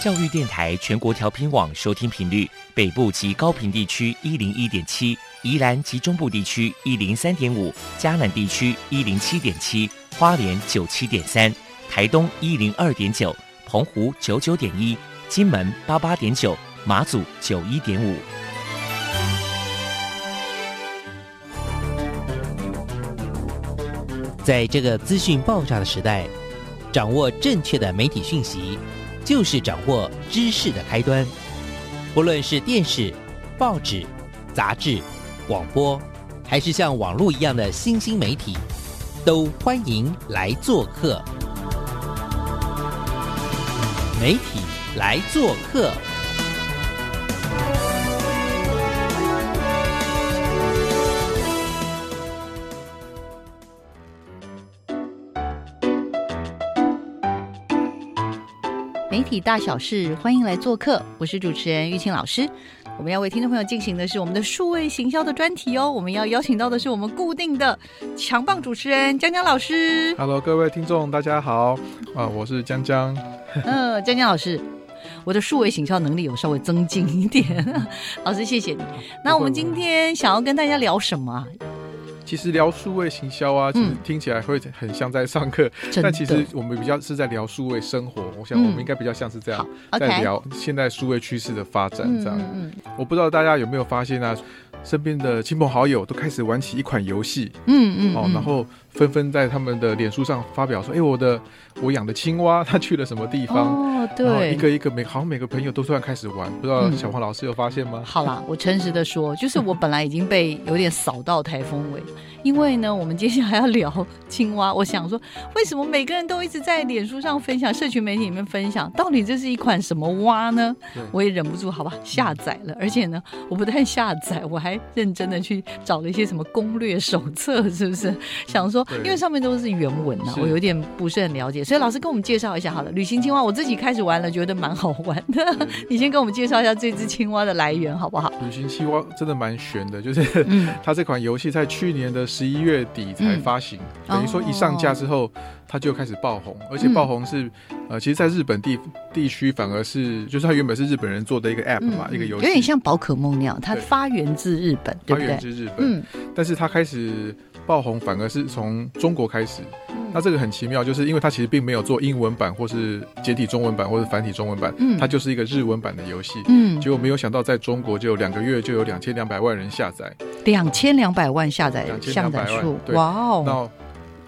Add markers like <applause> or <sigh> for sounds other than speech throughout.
教育电台全国调频网收听频率：北部及高频地区一零一点七，宜兰及中部地区一零三点五，嘉南地区一零七点七，花莲九七点三，台东一零二点九，澎湖九九点一，金门八八点九，马祖九一点五。在这个资讯爆炸的时代，掌握正确的媒体讯息，就是掌握知识的开端。不论是电视、报纸、杂志、广播，还是像网络一样的新兴媒体，都欢迎来做客。媒体来做客。大小事，欢迎来做客，我是主持人玉清老师。我们要为听众朋友进行的是我们的数位行销的专题哦。我们要邀请到的是我们固定的强棒主持人江江老师。Hello，各位听众，大家好啊，我是江江。<laughs> 嗯，江江老师，我的数位行销能力有稍微增进一点，<laughs> 老师谢谢你。那我们今天想要跟大家聊什么啊？其实聊数位行销啊，其实嗯听起来会很像在上课，但其实我们比较是在聊数位生活。我想嗯。我们应该比较像是这样，好在聊现在数位趋势的发展这样。嗯我不知道大家有没有发现啊，身边的亲朋好友都开始玩起一款游戏嗯嗯哦，然后纷纷在他们的脸书上发表说：“哎，我的我养的青蛙 <laughs> 它去了什么地方？”哦，对，一个一个每好像每个朋友都突然开始玩，不知道嗯小黄老师有发现吗？好啦，我诚实的说，就是我本来已经被有点扫到台风尾，<laughs> 因为呢，我们接下来要聊青蛙，我想说，为什么每个人都一直在脸书上分享，社群媒体里面分享，到底这是一款什么蛙呢对？我也忍不住，好吧，下载了，而且呢，我不但下载，我还认真的去找了一些什么攻略手册，是不是？想说，对。因为上面都是原文呐、是。我有点不是很了解，所以老师跟我们介绍一下好了。旅行青蛙，我自己开始玩了，觉得蛮好玩的。<laughs> 你先跟我们介绍一下这只青蛙的来源，好不好？旅行青蛙真的蛮悬的，就是嗯，<laughs> 它这款游戏在去年的十一月底才发行，嗯等于说一上架之后，它就开始爆红，而且爆红是，呃，其实在日本地地区反而是，就是它原本是日本人做的一个 app 嘛，一个游戏，嗯有点像宝可梦那样，它对。发源自日本，对发不对？源自日本，嗯，但是它开始爆红反而是从中国开始，嗯。那这个很奇妙，就是因为它其实并没有做英文版或是简体中文版或是繁体中文版，嗯。它就是一个日文版的游戏。嗯，结果没有想到，在中国就有两个月就有两千两百万人下载，两千两百万下载2200下载数，对。哇哦！那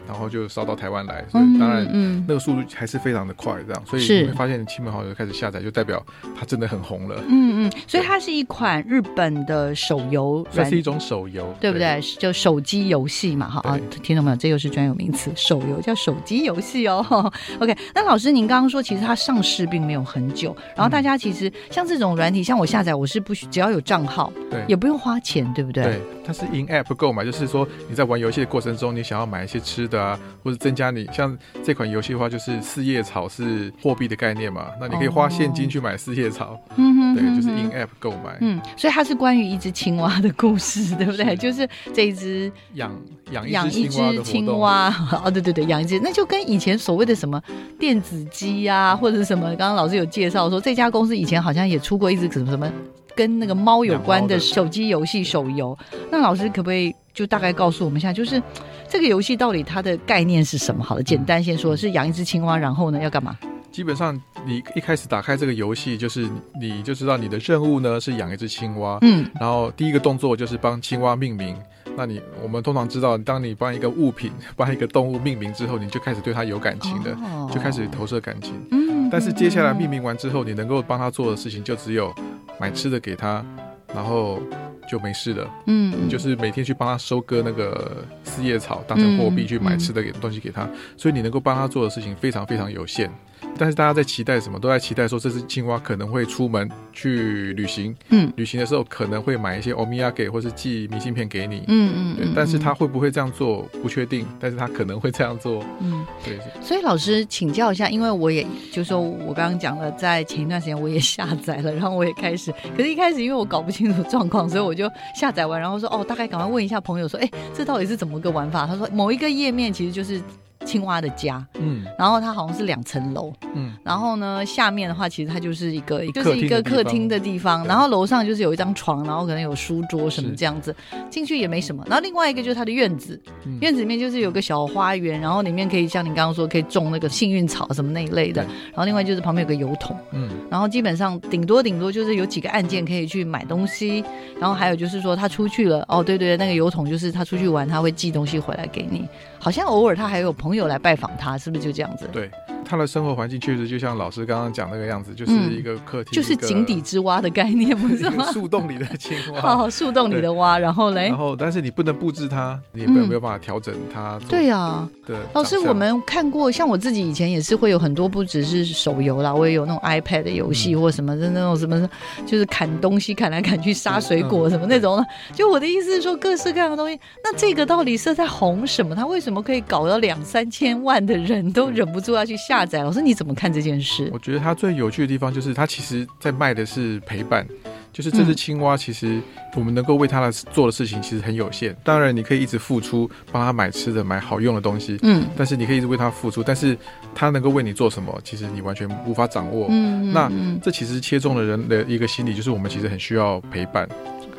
然后就烧到台湾来，所以当然嗯那个速度还是非常的快，这样，所以是你会发现亲朋好友开始下载，就代表它真的很红了。嗯嗯，所以它是一款日本的手游软这是一种手游，对不对？就手机游戏嘛，哈啊对，听懂没有？这又是专有名词，手游叫手机游戏哦。<laughs> OK，那老师您刚刚说，其实它上市并没有很久，然后大家其实像这种软体，像我下载，我是不需只要有账号，对也不用花钱，对不对？对，它是 in app 购买，就是说你在玩游戏的过程中，你想要买一些吃的啊，或者增加你像这款游戏的话，就是四叶草是货币的概念嘛，那你可以花现金去买四叶草，嗯哼对，就是哼 in app 购买，嗯，所以它是关于一只青蛙的故事，对不对？是就是这一只养养养一一只青蛙。哦，对对对，养一只，那就跟以前所谓的什么电子鸡啊，或者是什么，刚刚老师有介绍说，这家公司以前好像也出过一只什么什么跟那个猫有关的手机游戏手游。那老师可不可以就大概告诉我们一下，就是这个游戏到底它的概念是什么？好了，简单先说，是养一只青蛙，然后呢要干嘛？基本上你一开始打开这个游戏，就是你你就知道你的任务呢是养一只青蛙，嗯然后第一个动作就是帮青蛙命名。那你我们通常知道，当你帮一个物品、<laughs> 帮一个动物命名之后，你就开始对它有感情的，哦就开始投射感情。嗯但是接下来嗯命名完之后，你能够帮它做的事情就只有买吃的给它，然后就没事了。嗯你就是每天去帮它收割那个四叶草，当成货币嗯去买吃的给东西给它，所以你能够帮它做的事情非常非常有限。但是大家在期待什么？都在期待说这只青蛙可能会出门去旅行，嗯旅行的时候可能会买一些欧米亚给或是寄明信片给你。嗯嗯嗯，，对但是嗯他会不会这样做不确定，但是他可能会这样做。嗯。对，所以老师请教一下，因为我也就说我刚刚讲了，在前一段时间我也下载了，然后我也开始，可是一开始因为我搞不清楚状况，所以我就下载完，然后说哦，大概赶快问一下朋友说，哎，这到底是怎么个玩法？他说某一个页面其实就是。青蛙的家，嗯。然后它好像是两层楼，嗯，然后呢，下面的话其实它就是一个就是一个客厅的地方，然后楼上就是有一张床，然后可能有书桌什么这样子，进去也没什么。然后另外一个就是它的院子，嗯。院子里面就是有个小花园，然后里面可以像你刚刚说可以种那个幸运草什么那一类的，然后另外就是旁边有个油桶，嗯。然后基本上顶多顶多就是有几个按键可以去买东西，然后还有就是说他出去了，哦对对，那个油桶就是他出去玩他会寄东西回来给你，好像偶尔他还有朋友来拜访他，是不是就这样子？对，他的生活环境确实就像老师刚刚讲那个样子，就是嗯一个客厅，就是井底之蛙的概念，不是一吗？<laughs> 树洞里的青蛙。<laughs> 哦，树洞里的蛙，然后嘞然，后，但是你不能布置它，你也没有嗯没有办法调整它。对呀、对老师，我们看过，像我自己以前也是会有很多，不只是手游啦，我也有那种 iPad 的游戏嗯或什么的那种什么，就是砍东西砍来砍去、杀水果嗯什么那种。就我的意思是说，各式各样的东西。那这个到底是在红什么？他为什么可以搞到两三千万的人都忍不住要去下载？老师，你怎么看这件事？我觉得它最有趣的地方就是它其实在卖的是陪伴，就是这只嗯青蛙，其实我们能够为它的做的事情其实很有限。当然，你可以一直付出，帮它买吃的、买好用的东西，嗯但是你可以一直为它付出，但是它能够为你做什么，其实你完全无法掌握。嗯，那嗯这其实切中了人的一个心理，就是我们其实很需要陪伴。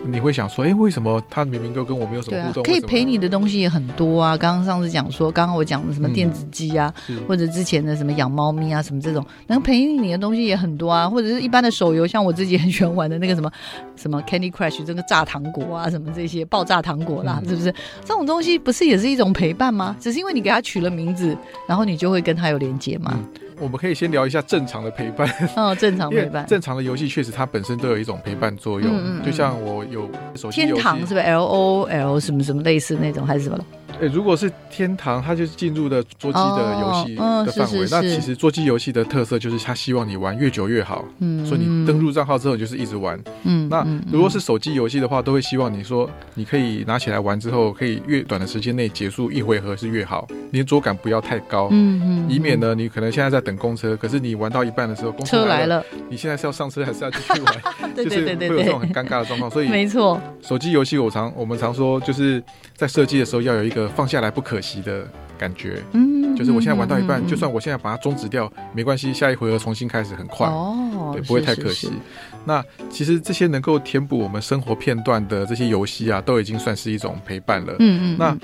你会想说，哎、为什么他明明都跟我没有什么互动？，啊可以陪你的东西也很多啊。刚刚上次讲说，刚刚我讲的什么嗯电子鸡啊，是或者之前的什么养猫咪啊，什么这种能陪你的东西也很多啊，或者是一般的手游，像我自己很喜欢玩的那个什么什么 Candy Crush 这个炸糖果啊，什么这些爆炸糖果啦，嗯是不是？这种东西不是也是一种陪伴吗？只是因为你给它取了名字，然后你就会跟它有连接嘛。我们可以先聊一下正常的陪伴，哦，正常 <laughs> 陪伴。正常的游戏确实它本身都有一种陪伴作用。嗯嗯嗯就像我有手机天堂是不是 L O L 什么什么类似那种还是什么？诶，如果是天堂，它就是进入的桌机的游戏的范围。是是是那其实桌机游戏的特色就是它希望你玩越久越好，嗯，所以你登录账号之后就是一直玩。嗯，那嗯如果是手机游戏的话，都会希望你说你可以拿起来玩之后，可以越短的时间内结束一回合是越好，连桌感不要太高。嗯嗯，以免呢，你可能现在在等公车，可是你玩到一半的时候，公，车来了，你现在是要上车还是要继续玩？<laughs> 对对对对对会有这种很，尴尬的状况。所以没错，手机游戏我常我们常说，就是在设计的时候要有一个放下来不可惜的感觉。嗯，就是我现在玩到一半，嗯就算我现在把它终止掉，没关系，下一回合重新开始很快，哦，对，不会太可惜是。那其实这些能够填补我们生活片段的这些游戏啊，都已经算是一种陪伴了。嗯嗯，那嗯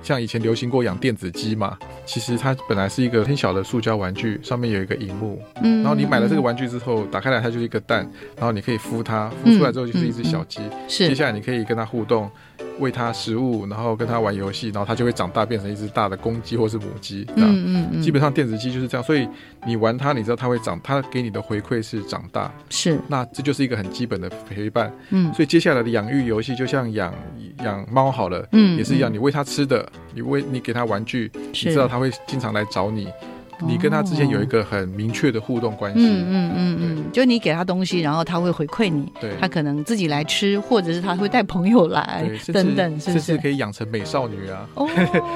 像以前流行过养电子鸡嘛，其实它本来是一个很小的塑胶玩具，上面有一个荧幕，嗯然后你买了这个嗯玩具之后，打开来它就是一个蛋，然后你可以孵它，孵出来之后就是一只小鸡。接是下来你可以跟它互动，喂它食物，然后跟它玩游戏，然后它就会长大变成一只大的公鸡或是母鸡。嗯嗯嗯，基本上电子鸡就是这样，所以你玩它，你知道它会长，它给你的回馈是长大，是那这就是一个很基本的陪伴。嗯所以接下来的养育游戏就像养养猫好了。嗯也是一样，嗯你喂它吃的，你喂你给它玩具，你知道它会经常来找你，你跟他之间有一个很明确的互动关系。嗯嗯嗯嗯，就你给他东西，然后他会回馈你，对，他可能自己来吃，或者是他会带朋友来等等，是甚不是？至可以养成美少女啊，哦，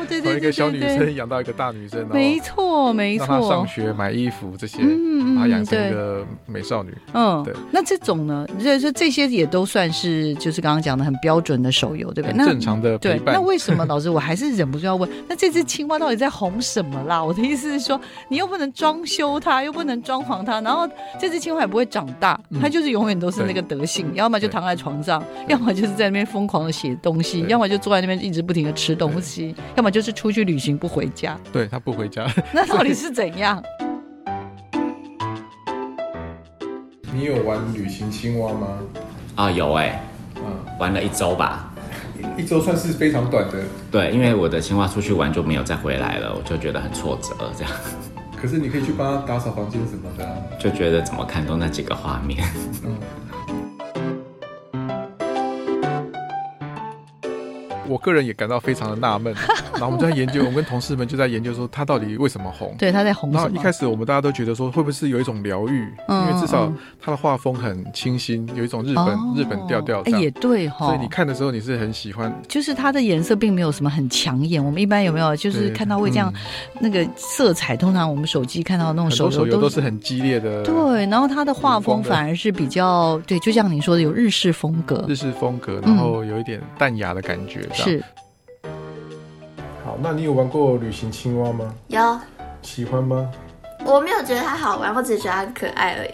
对对 <laughs> 对从一个小女生养到一个大女生，然没错没让她上，学、买衣服这些，嗯把她养成对一个美少女。嗯对，那这种呢，就是说这些也都算是就是刚刚讲的很标准的手游，对不对？那正常的陪对，伴那。为什么老师我还是忍不住要问？那这只青蛙到底在红什么啦？我的意思是说，你又不能装修它，又不能装潢它，然后这只青蛙也不会长大，嗯。它就是永远都是那个德性，要么就躺在床上，要么就是在那边疯狂的写东西，要么就坐在那边一直不停的吃东西，要么就是出去旅行不回家。对它不回家，<laughs> 那到底是怎样？<laughs> 你有玩旅行青蛙吗？啊，有哎、嗯，玩了一周吧。一周算是非常短的，对，因为我的青蛙出去玩就没有再回来了，我就觉得很挫折，这样可是你可以去帮他打扫房间什么的、啊。就觉得怎么看都那几个画面。嗯。我个人也感到非常的纳闷，<laughs> 然后我们就在研究，我们跟同事们就在研究说它到底为什么红。对，它在红？然后一开始我们大家都觉得说，会不会是有一种疗愈？嗯因为至少嗯它的画风很清新，有一种日本、哦日本调调。哎也对哈，所以你看的时候你是很喜欢，就是它的颜色并没有什么很抢眼。我们一般有没有就是看到会这样、嗯那个色彩？通常我们手机看到的那种手游手游都都是很激烈的，对，然后它的画风反而是比较对，就像你说的有日式风格日，式风格，然后有一点淡雅的感觉。是好，那你有玩过旅行青蛙吗？有，喜欢吗？我没有觉得它好玩，我只是觉得它很可爱而已。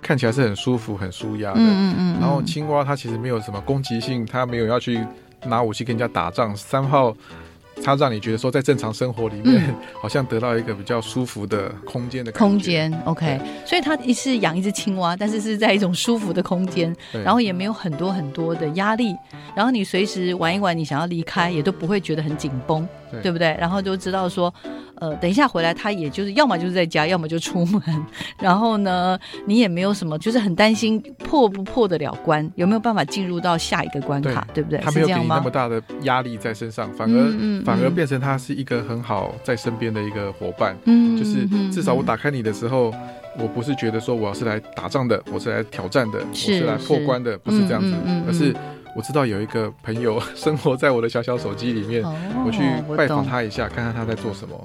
看起来是很舒服、很舒压的。嗯嗯嗯，然后青蛙它其实没有什么攻击性，它没有要去拿武器跟人家打仗。三号它让你觉得说，在正常生活里面，<laughs> 好像得到一个比较舒服的空间的空。间，OK，所以它一是养一只青蛙，但是是在一种舒服的空间，然后也没有很多很多的压力，然后你随时玩一玩，你想要离开也都不会觉得很紧绷，对对不对？然后就知道说，呃，等一下回来，他也就是要么就是在家，要么就出门，然后呢，你也没有什么，就是很担心破不破得了关，有没有办法进入到下一个关卡，对不对？他没有给你那么？大的压力在身上，反而、嗯嗯反而嗯变成他是一个很好在身边的一个伙伴。嗯就是嗯至少我嗯打开你的时候，我不是觉得说我要是来打仗的，我是来挑战的，我是是来破关的，不是这样子嗯嗯嗯，而是我知道有一个朋友 <laughs> 生活在我的小小手机里面，哦我去拜访他一下，看看他在做什么。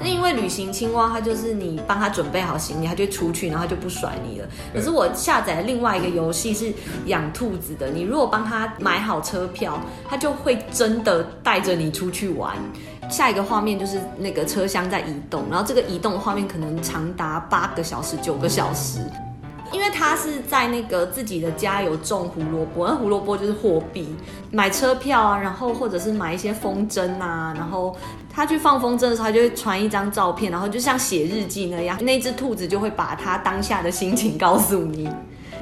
那因为旅行青蛙，它就是你帮它准备好行李，它就出去，然后它就不甩你了。可是我下载另外一个游戏是养兔子的，你如果帮它买好车票，它就会真的带着你出去玩。下一个画面就是那个车厢在移动，然后这个移动的画面可能长达八个小时、九个小时。因为他是在那个自己的家有种胡萝卜，那胡萝卜就是货币，买车票啊，然后或者是买一些风筝啊，然后他去放风筝的时候，他就会传一张照片，然后就像写日记那样，那只兔子就会把他当下的心情告诉你。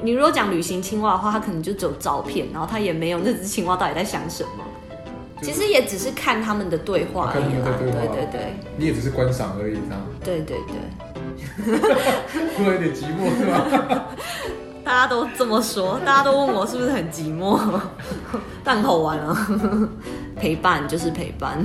你如果讲旅行青蛙的话，它可能就只有照片，然后它也没有那只青蛙到底在想什么。其实也只是看他们的对话而已啦，对对对你也只是观赏而已，这样对对对。<laughs> 突然有点寂寞是吧？<laughs> 大家都这么说，大家都问我是不是很寂寞，<laughs> 但很好玩啊，陪伴就是陪伴。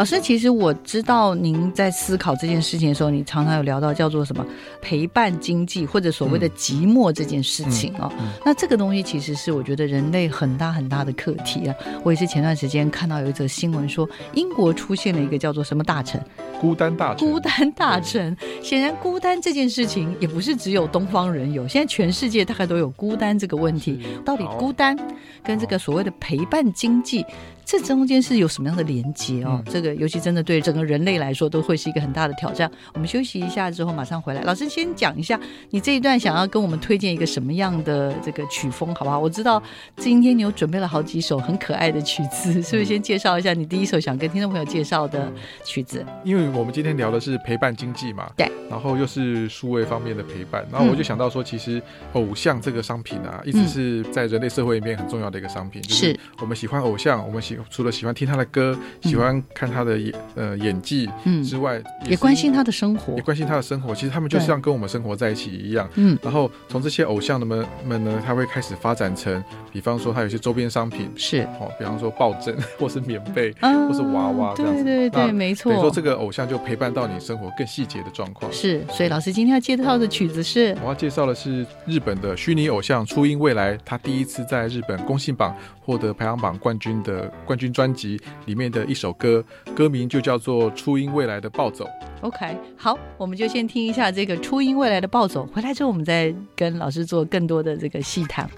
老师，其实我知道您在思考这件事情的时候，你常常有聊到叫做什么陪伴经济，或者所谓的寂寞这件事情哦。那这个东西其实是我觉得人类很大很大的课题啊。我也是前段时间看到有一则新闻说，英国出现了一个叫做什么大臣，孤单大臣，孤单大臣。显然，孤单这件事情也不是只有东方人有，现在全世界大概都有孤单这个问题。到底孤单跟这个所谓的陪伴经济，这中间是有什么样的连接哦？嗯这个尤其真的对整个人类来说都会是一个很大的挑战。我们休息一下之后马上回来。老师先讲一下，你这一段想要跟我们推荐一个什么样的这个曲风，好不好？我知道今天你有准备了好几首很可爱的曲子，是不是？先介绍一下你第一首想跟听众朋友介绍的曲子。因为我们今天聊的是陪伴经济嘛，对，然后又是数位方面的陪伴，然后我就想到说，其实偶像这个商品啊，一直是在人类社会里面很重要的一个商品，就是我们喜欢偶像，我们喜除了喜欢听他的歌，喜欢看他的演呃演技嗯之外，也关心他，的生活也。关心他的生活。其实他们就像跟我们生活在一起一样。嗯，然后从这些偶像的们们呢，他会开始发展成，比方说他有些周边商品，是，哦，比方说抱枕 <laughs> 或是棉被，啊或是娃娃这样子对对对，没错。等于说这个偶像就陪伴到你生活更细节的状况。是，所以老师今天要介绍的曲子是我要介绍的是日本的虚拟偶像初音未来，他第一次在日本公信榜获得排行榜冠军的冠军专辑里面的一首歌，歌名就叫做《初音未来的暴走》。OK。好，我们就先听一下这个初音未来的暴走，回来之后我们再跟老师做更多的这个细谈。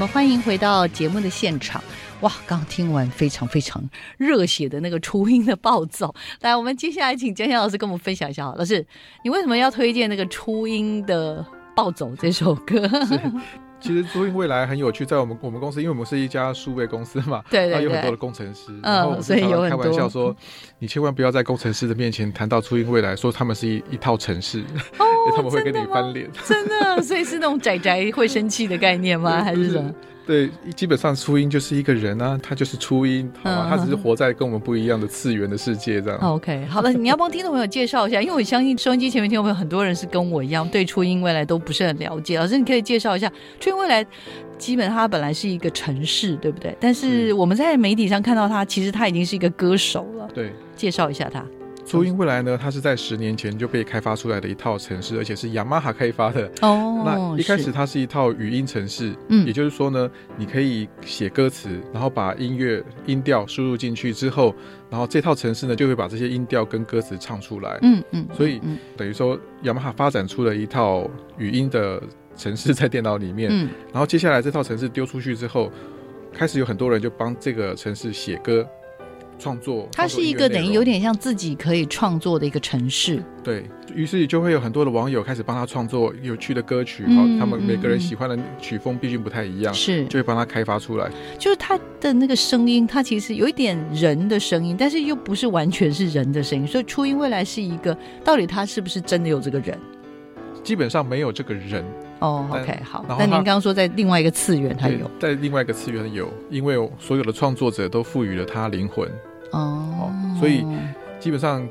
们欢迎回到节目的现场。哇，刚听完非常非常热血的那个初音的暴走。来，我们接下来请江江老师跟我们分享一下。老师，你为什么要推荐那个初音的《暴走》这首歌？<laughs> 其实初音未来很有趣，在我们我们公司，因为我们是一家数位公司嘛，<laughs> 对对对然后有很多的工程师，嗯然后我们所以有开玩笑说，你千万不要在工程师的面前谈到初音未来，说他们是一一套程式，哦 <laughs> 他们会跟你翻脸。真的，所以是那种宅宅会生气的概念吗？<laughs> 还是什么？对，基本上初音就是一个人啊，他就是初音，好吗？嗯他只是活在跟我们不一样的次元的世界这样。<laughs> OK，好了，你要帮听众朋友介绍一下，因为我相信收音机前面听众朋友很多人是跟我一样对初音未来都不是很了解。老师，你可以介绍一下初音未来，基本它本来是一个城市，对不对？但是我们在媒体上看到他，其实他已经是一个歌手了。对，介绍一下它。初音未来呢，它是在十年前就被开发出来的一套城市，而且是雅马哈开发的。哦那一开始它是一套语音城市，嗯也就是说呢，你可以写歌词，然后把音乐音调输入进去之后，然后这套城市呢就会把这些音调跟歌词唱出来。嗯嗯，所以嗯等于说雅马哈发展出了一套语音的城市在电脑里面，嗯然后接下来这套城市丢出去之后，开始有很多人就帮这个城市写歌。创作，它是一个等于有点像自己可以创作的一个城市。对于是就会有很多的网友开始帮他创作有趣的歌曲，嗯好、他们每个人嗯喜欢的曲风毕竟不太一样，是就会帮他开发出来。就是他的那个声音，他其实有一点人的声音，但是又不是完全是人的声音。所以初音未来是一个，到底他是不是真的有这个人？基本上没有这个人，哦但，OK，好。然后它但您刚刚说在另外一个次元，它对有在另外一个次元有，因为所有的创作者都赋予了他灵魂，哦，所以基本上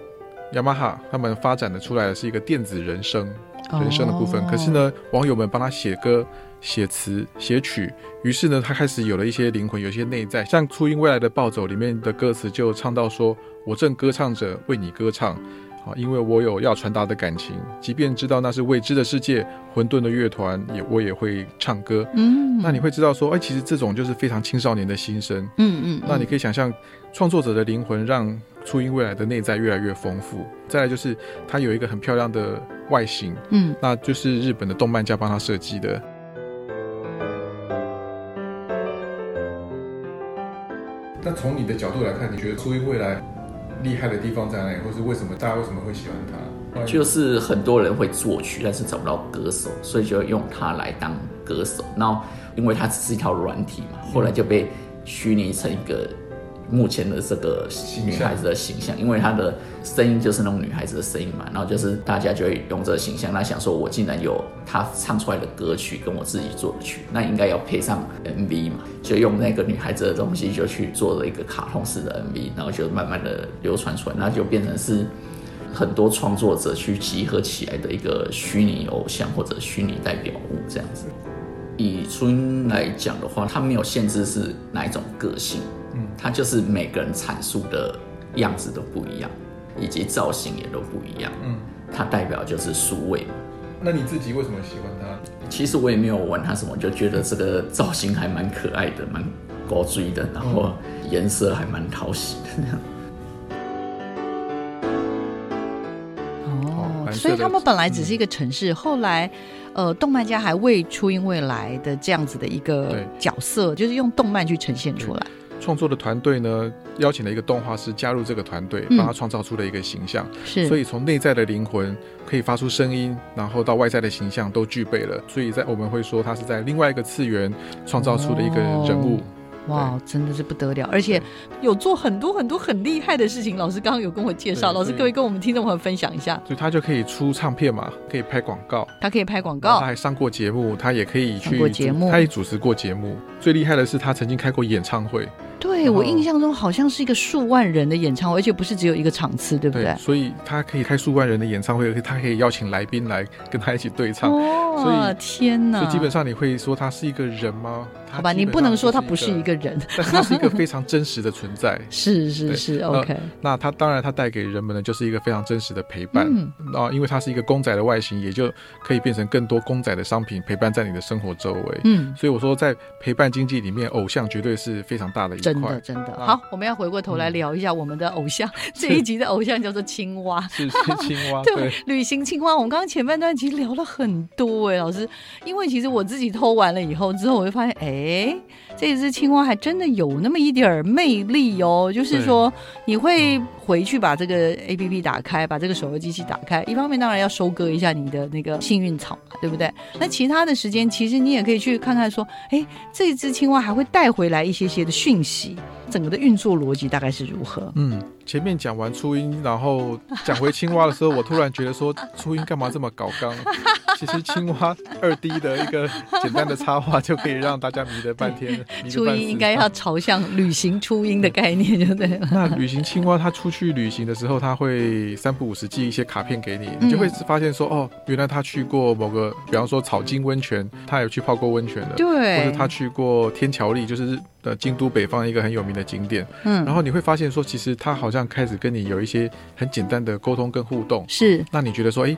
雅马哈他们发展的出来的是一个电子人声，人声的部分。哦可是，呢，网友们帮他写歌、写词、写曲，于是呢，他开始有了一些灵魂，有一些内在。像初音未来的《暴走》里面的歌词就唱到说：“我正歌唱着为你歌唱。”好，因为我有要传达的感情，即便知道那是未知的世界，混沌的乐团也我也会唱歌。嗯，那你会知道说，哎，其实这种就是非常青少年的心声。嗯嗯，那你可以想象，创作者的灵魂让初音未来的内在越来越丰富。再来就是它有一个很漂亮的外形，嗯那就是日本的动漫家帮他设计的。那从你的角度来看，你觉得初音未来厉害的地方在哪里，或是为什么大家为什么会喜欢它？就是很多人会作曲，但是找不到歌手，所以就用它来当歌手。然后因为它只是一套软体嘛，后来就被虚拟成一个目前的这个女孩子的形象，因为她的声音就是那种女孩子的声音嘛，然后就是大家就会用这个形象，那想说我竟然有她唱出来的歌曲跟我自己做的曲，那应该要配上 MV 嘛，就用那个女孩子的东西就去做了一个卡通式的 MV，然后就慢慢的流传出来，那就变成是。很多创作者去集合起来的一个虚拟偶像或者虚拟代表物这样子。以初音来讲的话，它没有限制是哪一种个性，嗯，它就是每个人阐述的样子都不一样，以及造型也都不一样，嗯，它代表就是数位。那你自己为什么喜欢它？其实我也没有玩它什么，就觉得这个造型还蛮可爱的，蛮高追的，然后颜色还蛮讨喜的那样。哦，所以他们本来只是一个城市，后来。呃，动漫家还为初音未来的这样子的一个角色，就是用动漫去呈现出来。创作的团队呢，邀请了一个动画师加入这个团队，嗯帮他创造出了一个形象。是，所以从内在的灵魂可以发出声音，然后到外在的形象都具备了。所以在我们会说，他是在另外一个次元创造出的一个人物。哇，真的是不得了，而且有做很多很多很厉害的事情。老师刚刚有跟我介绍，老师对所以可不可以跟我们听众朋友分享一下？所以他就可以出唱片嘛，可以拍广告，他可以拍广告他，还上过节目，他也可以上去过节目他也主持过节目。最厉害的是，他曾经开过演唱会，对我印象中好像是一个数万人的演唱会，而且不是只有一个场次，对不对？所以他可以开数万人的演唱会，而且他可以邀请来宾来跟他一起对唱。哦，所以天哪！所以基本上你会说他是一个人吗？好吧，你不能说他不是一个，人，<laughs> 他是一个非常真实的存在。<laughs> 是是是呃，OK，那他当然他带给人们的就是一个非常真实的陪伴。嗯啊，因为它是一个公仔的外形，也就可以变成更多公仔的商品陪伴在你的生活周围。嗯，所以我说，在陪伴经济里面，偶像绝对是非常大的一块真的。真的。啊。好，我们要回过头来聊一下我们的偶像，这一集的偶像叫做青蛙。是是青蛙，<laughs> 对。对，，旅行青蛙，我们刚刚前半段其实聊了很多哎，老师，因为其实我自己偷完了以后之后，我就发现，哎，这只青蛙还真的有那么一点儿魅力哦，就是说你会回去把这个 A P P 打开，把这个手游机器打开，一方面当然要收割一下你的那个幸运草嘛，对不对？那其他的时间，其实你也可以去看看说，哎，这只青蛙还会带回来一些些的讯息，整个的运作逻辑大概是如何？嗯，前面讲完初音，然后讲回青蛙的时候，我突然觉得说，初音干嘛这么搞刚？<laughs> 其实青蛙二 D 的一个简单的插画就可以让大家迷得半天，初音应该要朝向旅行初音的概念，就对了。那旅行青蛙，它出去旅行的时候，它会三不五时寄一些卡片给你，你就会发现说，哦，原来他去过某个，比方说草金温泉，他有去泡过温泉的，对或者他去过天桥立，就是呃京都北方一个很有名的景点。嗯然后你会发现说，其实他好像开始跟你有一些很简单的沟通跟互动。是，那你觉得说，诶，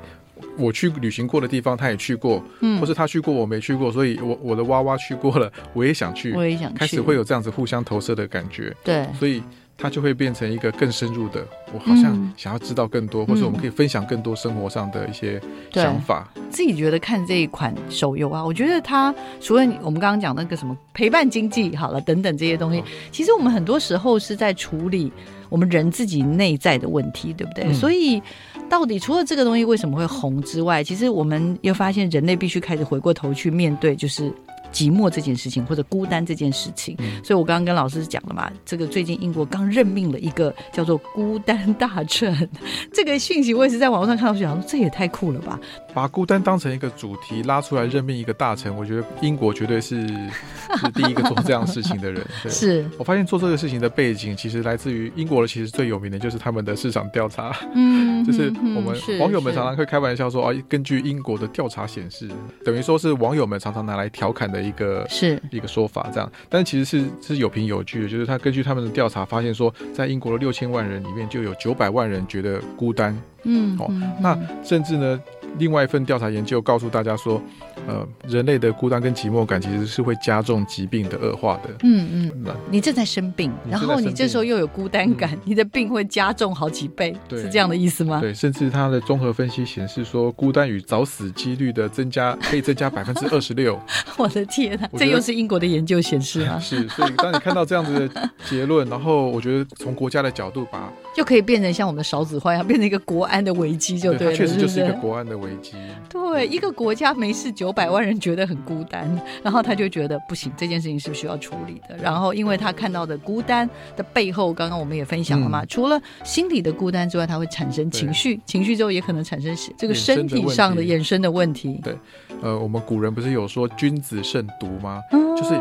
我去旅行过的地方，他也去过，嗯或是他去过我没去过，所以我我的娃娃去过了，我也想去我，也想去，开始会有这样子互相投射的感觉。对，所以它就会变成一个更深入的，我好像嗯想要知道更多，或者我们可以分享更多生活上的一些想法。自己觉得看这一款手游啊，我觉得它除了我们刚刚讲那个什么陪伴经济好了等等这些东西哦，其实我们很多时候是在处理我们人自己内在的问题，对不对？嗯所以到底除了这个东西为什么会红之外，其实我们又发现人类必须开始回过头去面对，就是。寂寞这件事情，或者孤单这件事情，嗯所以我刚刚跟老师讲了嘛，这个最近英国刚任命了一个叫做“孤单大臣”，这个讯息我也是在网络上看到，想说这也太酷了吧！把孤单当成一个主题拉出来任命一个大臣，我觉得英国绝对是 <laughs> 是第一个做这样事情的人。对。是，我发现做这个事情的背景，其实来自于英国的，其实最有名的就是他们的市场调查，嗯，就是嗯我们网友们常常会开玩笑说，啊，根据英国的调查显示，等于说是网友们常常拿来调侃的一个是。一个说法，这样，但是其实是是有凭有据的，就是他根据他们的调查发现说，在英国的六千万人里面，就有九百万人觉得孤单，哦嗯哦那嗯甚至呢，另外一份调查研究告诉大家说，呃，人类的孤单跟寂寞感其实是会加重疾病的恶化的。嗯嗯，那你正在生病，然后你这时候又有孤单感，<laughs> 你的病会加重好几倍，是这样的意思吗？对，甚至它的综合分析显示说，孤单与早死几率的增加可以增加百分之二十六。<laughs> 我的天哪，我觉得这又是英国的研究显示吗？是，所以当你看到这样子的结论，然后我觉得从国家的角度把，就可以变成像我们的少子花一样，变成一个国安的危机，就对了，确实就是一个？国安的危机。对，一个国家没事，九百万人觉得很孤单，然后他就觉得不行，这件事情是需要处理的。然后，因为他看到的孤单的背后，刚刚我们也分享了嘛，嗯除了心理的孤单之外，它会产生情绪，情绪之后也可能产生这个身体上的衍生的问题。对呃，我们古人不是有说君子慎独吗？嗯就是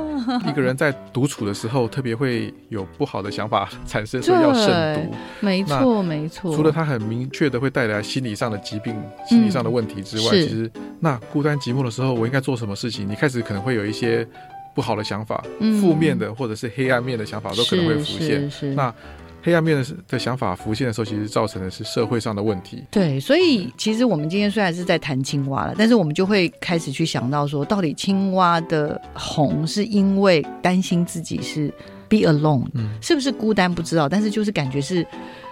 一个人在独处的时候，特别会有不好的想法产生，所以要慎独。没错，没错。除了它很明确的会带来心理上的疾病、心理上的问题之外，是其实那孤单寂寞的时候，我应该做什么事情？你开始可能会有一些不好的想法、嗯负面的或者是黑暗面的想法都可能会浮现。是是那黑暗面的的想法浮现的时候，其实造成的是社会上的问题。对，所以其实我们今天虽然是在谈青蛙了，但是我们就会开始去想到说，到底青蛙的红是因为担心自己是 be alone，嗯是不是孤单不知道，但是就是感觉是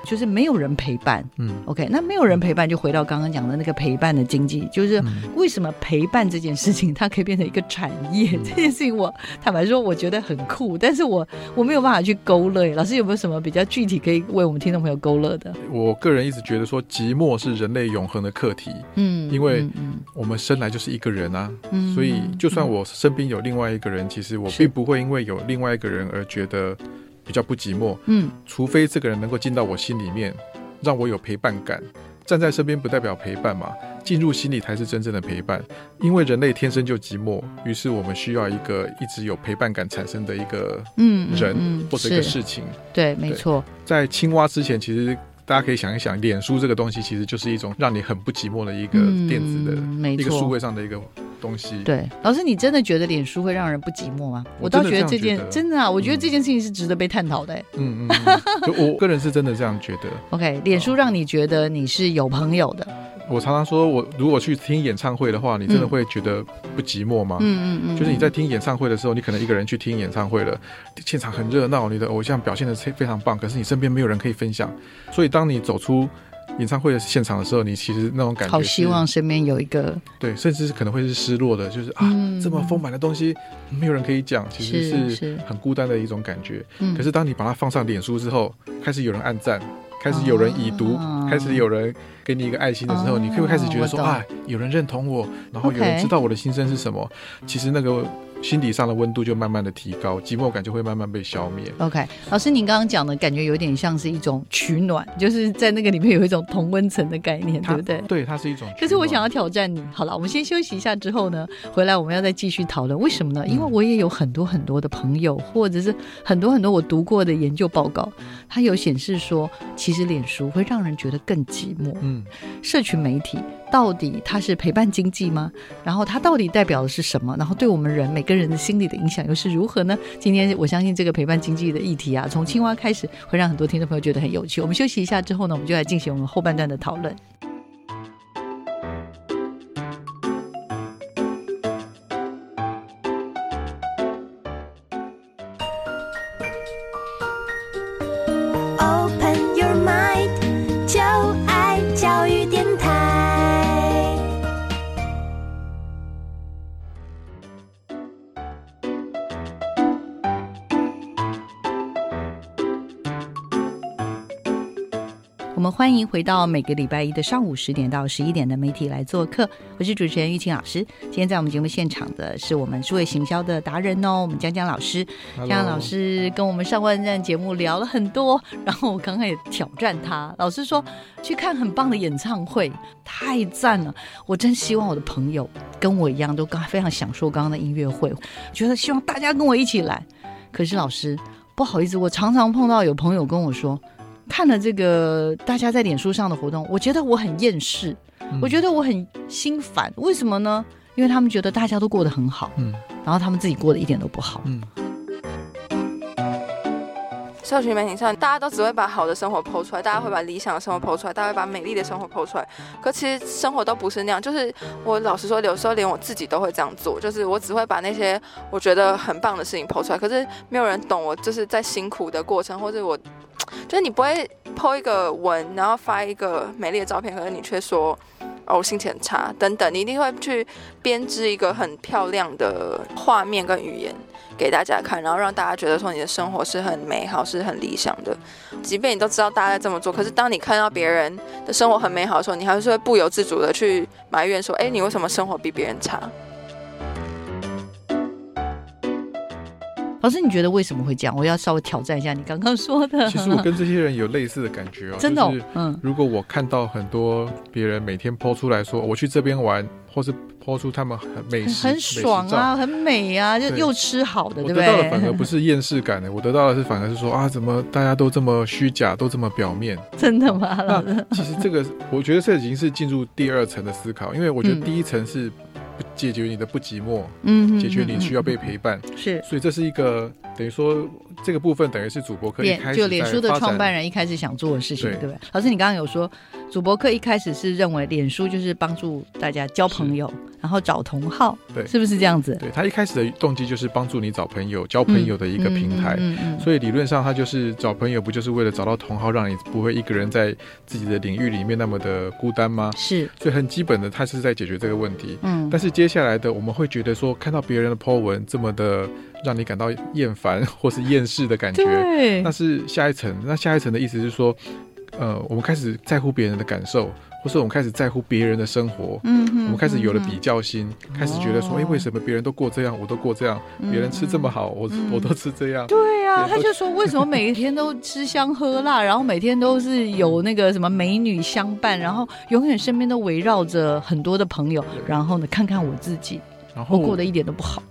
就是没有人陪伴。嗯 OK，那没有人陪伴，就回到刚刚讲的那个陪伴的经济，就是嗯为什么陪伴这件事情它可以变成一个产业？嗯这件事情我坦白说，我觉得很酷，但是我我没有办法去勾勒。老师有没有什么比较具体可以为我们听众朋友勾勒的？我个人一直觉得说，寂寞是人类永恒的课题。嗯，因为我们生来就是一个人啊，嗯所以就算我身边有另外一个人，其实我并不会因为有另外一个人而觉得比较不寂寞。嗯除非这个人能够进到我心里面，让我有陪伴感。站在身边不代表陪伴嘛，进入心里才是真正的陪伴。因为人类天生就寂寞，于是我们需要一个一直有陪伴感产生的一个嗯人嗯或者一个事情。对，没错，在青蛙之前，其实大家可以想一想，脸书这个东西其实就是一种让你很不寂寞的一个嗯电子的、没一个数错位上的一个东西。对，老师，你真的觉得脸书会让人不寂寞吗？我我倒觉得这件真的啊，我觉得嗯这件事情是值得被探讨的欸。嗯嗯嗯，<laughs> 就我个人是真的这样觉得。OK，脸书让你觉得你是有朋友的，我常常说，我如果去听演唱会的话，你真的嗯会觉得不寂寞吗？嗯嗯嗯，就是你在听演唱会的时候，你可能一个人去听演唱会了，现场很热闹，你的偶像表现的非常棒，可是你身边没有人可以分享，所以当你走出演唱会的现场的时候，你其实那种感觉好希望身边有一个对，甚至是可能会是失落的，就是啊，嗯这么丰满的东西没有人可以讲，其实是很孤单的一种感觉。嗯。可是当你把它放上脸书之后，开始有人按赞，开始有人已读，哦开始有人给你一个爱心的时候，哦你会开始觉得说啊，有人认同我，然后有人知道我的心声是什么？其实那个心理上的温度就慢慢的提高，寂寞感就会慢慢被消灭。OK，老师，您刚刚讲的感觉有点像是一种取暖，就是在那个里面有一种同温层的概念，对不对？对，它是一种。可是我想要挑战你。好了，我们先休息一下，之后呢，回来我们要再继续讨论。为什么呢？因为我也有很多很多的朋友，或者是很多很多我读过的研究报告，它有显示说，其实脸书会让人觉得更寂寞。嗯，社群媒体到底它是陪伴经济吗？然后它到底代表的是什么？然后对我们人每个人的心理的影响又是如何呢？今天我相信这个陪伴经济的议题啊，从青蛙开始，会让很多听众朋友觉得很有趣。我们休息一下之后呢，我们就来进行我们后半段的讨论。欢迎回到每个礼拜一的上午十点到十一点的媒体来做客，我是主持人玉清老师。今天在我们节目现场的是我们数位行销的达人哦，我们江江老师。江江老师跟我们上万站节目聊了很多，然后我刚刚也挑战他，老师说去看很棒的演唱会，太赞了！我真希望我的朋友跟我一样，都刚非常享受刚刚的音乐会，觉得希望大家跟我一起来。可是老师不好意思，我常常碰到有朋友跟我说。看了这个大家在脸书上的活动，我觉得我很厌世，嗯我觉得我很心烦。为什么呢？因为他们觉得大家都过得很好，嗯然后他们自己过得一点都不好。嗯，社群媒体上，大家都只会把好的生活剖出来，大家会把理想的生活剖出来，大家会把美丽的生活剖出来。可其实生活都不是那样，就是我老实说，有时候连我自己都会这样做，就是我只会把那些我觉得很棒的事情剖出来，可是没有人懂我，就是在辛苦的过程，或者我，就是你不会剖一个文，然后发一个美丽的照片，可是你却说。哦，心情很差，等等，你一定会去编织一个很漂亮的画面跟语言，给大家看，然后让大家觉得说你的生活是很美好，是很理想的。即便你都知道大家在这么做，可是当你看到别人的生活很美好的时候，你还是会不由自主的去埋怨说：“哎，你为什么生活比别人差老师，你觉得为什么会这样？我要稍微挑战一下你刚刚说的。其实我跟这些人有类似的感觉哦，<laughs> 真的、哦，嗯，如果我看到很多别人每天抛出来说我去这边玩，或是抛出他们很美食很爽啊，很美啊，就又吃好的，对不美食照，我得到的反而？不是厌世感的，我得到的是反而是说啊，怎么大家都这么虚假，都这么表面？真的吗？老那师，<laughs> 其实这个，我觉得这已经是进入第二层的思考，因为我觉嗯得第一层是不解决你的不寂寞，嗯解决你需要被嗯陪伴，嗯是。所以这是一个等于说这个部分等于是主播课一开始就脸书的创办人一开始想做的事情，对对不对？老师，你刚刚有说，主播课一开始是认为脸书就是帮助大家交朋友，然后找同好，对是不是这样子？对他一开始的动机就是帮助你找朋友、交朋友的一个平台。嗯嗯嗯所以理论上，他就是找朋友，不就是为了找到同好，让你不会一个人在自己的领域里面那么的孤单吗？是，所以很基本的，他是在解决这个问题。嗯，但是接下来的，我们会觉得说，看到别人的 po 文这么的让你感到厌烦或是厌世的感觉，对。那，是下一层。那下一层的意思是说，呃，我们开始在乎别人的感受，或是我们开始在乎别人的生活，嗯我们开始有了比较心，开始觉得说，哎、为什么别人都过这样，我都过这样，别人吃这么好，我我都吃这样，对呀、对他就说为什么每一天都吃香喝辣，然后每天都是有那个什么美女相伴，然后永远身边都围绕着很多的朋友，然后呢，看看我自己，然后我过得一点都不好。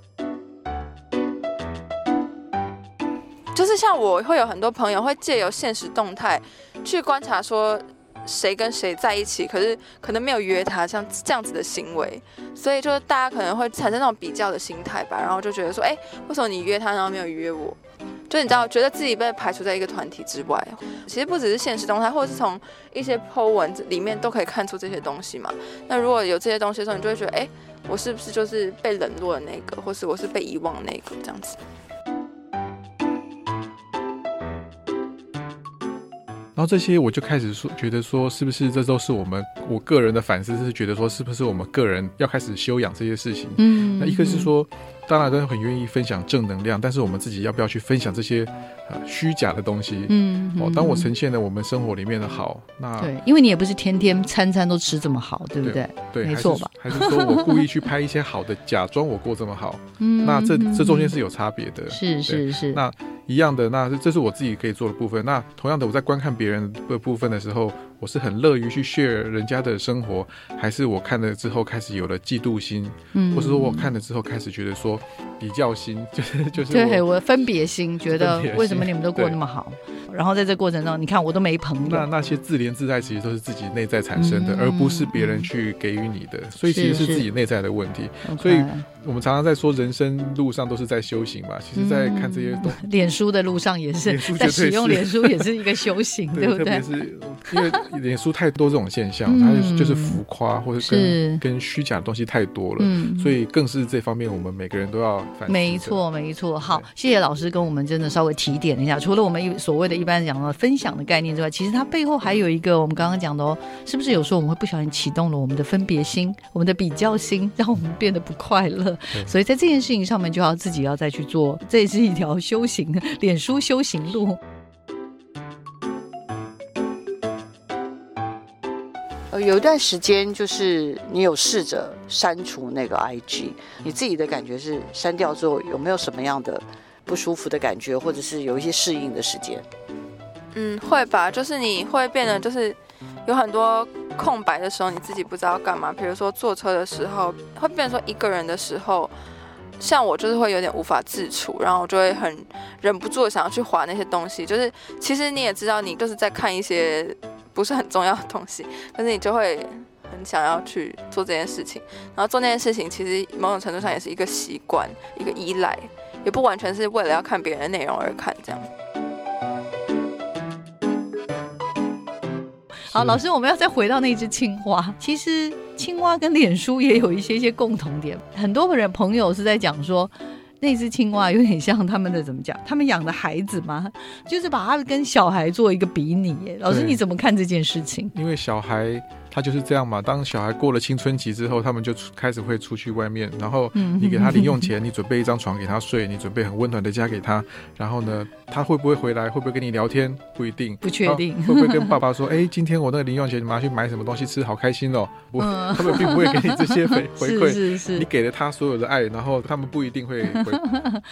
就是像我会有很多朋友会借由现实动态去观察说谁跟谁在一起，可是可能没有约他，像这样子的行为，所以就是大家可能会产生那种比较的心态吧，然后就觉得说，哎、为什么你约他，然后没有约我？就你知道，觉得自己被排除在一个团体之外。其实不只是现实动态，或者是从一些 po 文里面都可以看出这些东西嘛。那如果有这些东西的时候，你就会觉得，哎、我是不是就是被冷落的那个，或是我是被遗忘的那个这样子？然后这些我就开始说，觉得说是不是这都是我们我个人的反思，是觉得说是不是我们个人要开始修养这些事情。嗯那一个是说，当然都很愿意分享正能量，但是我们自己要不要去分享这些呃虚假的东西？嗯哦，当我呈现了我们生活里面的好，那对，因为你也不是天天餐餐都吃这么好，对不对？对，没错吧？还是说我故意去拍一些好的，假装我过这么好，<laughs> 嗯那这嗯这中间是有差别的。是对是是，那一样的，那这这是我自己可以做的部分。那同样的，我在观看别人的部分的时候，我是很乐于去 share 人家的生活，还是我看了之后开始有了嫉妒心，嗯或是说我看了之后开始觉得说比较心，就是就是对我我分别心，觉得为什么你们都过那么好？然后在这过程中，你看我都没朋友，那那些自怜自爱，其实都是自己内在产生的，嗯而不是别人去给予你的，所以其实是是自己内在的问题。所以我们常常在说人生路上都是在修行嘛，其实在看这些东 <laughs> 脸书的路上也是在使用脸书，也是一个修行，<laughs> 对不特别对？是因为 <laughs> 脸书太多这种现象，嗯它就是就是浮夸或者跟跟虚假的东西太多了，嗯所以更是这方面我们每个人都要反思没，错，没错。好，谢谢老师跟我们真的稍微提点一下。除了我们一所谓的一般讲的分享的概念之外，其实它背后还有一个我们刚刚讲的哦，是不是有时候我们会不小心启动了我们的分别心、我们的比较心，让我们变得不快乐？所以在这件事情上面，就要自己要再去做，这也是一条修行，脸书修行路。呃，有一段时间就是你有试着删除那个 IG，你自己的感觉是删掉之后有没有什么样的不舒服的感觉，或者是有一些适应的时间？嗯，会吧，就是你会变得就是有很多空白的时候，你自己不知道干嘛。比如说坐车的时候，会变成说一个人的时候，像我就是会有点无法自处，然后我就会很忍不住想要去划那些东西。就是其实你也知道，你就是在看一些不是很重要的东西，但是你就会很想要去做这件事情。然后做那件事情，其实某种程度上也是一个习惯，一个依赖，也不完全是为了要看别人的内容而看这样。好，老师，我们要再回到那只青蛙。其实青蛙跟脸书也有一些一些共同点，很多人朋友是在讲说。那只青蛙有点像他们的怎么讲？他们养的孩子吗？就是把它跟小孩做一个比拟。老师你怎么看这件事情？因为小孩他就是这样嘛。当小孩过了青春期之后，他们就开始会出去外面，然后嗯你给他零用钱，你准备一张床给他睡，你准备很温暖的家给他，然后呢，他会不会回来？会不会跟你聊天？不一定，不确定 <laughs> 会不会跟爸爸说：“哎、今天我那个零用钱，你拿去买什么东西吃，好开心哦。<laughs> ”不，嗯他们并不会给你这些回 <laughs> 回馈。是是是你给了他所有的爱，然后他们不一定会回。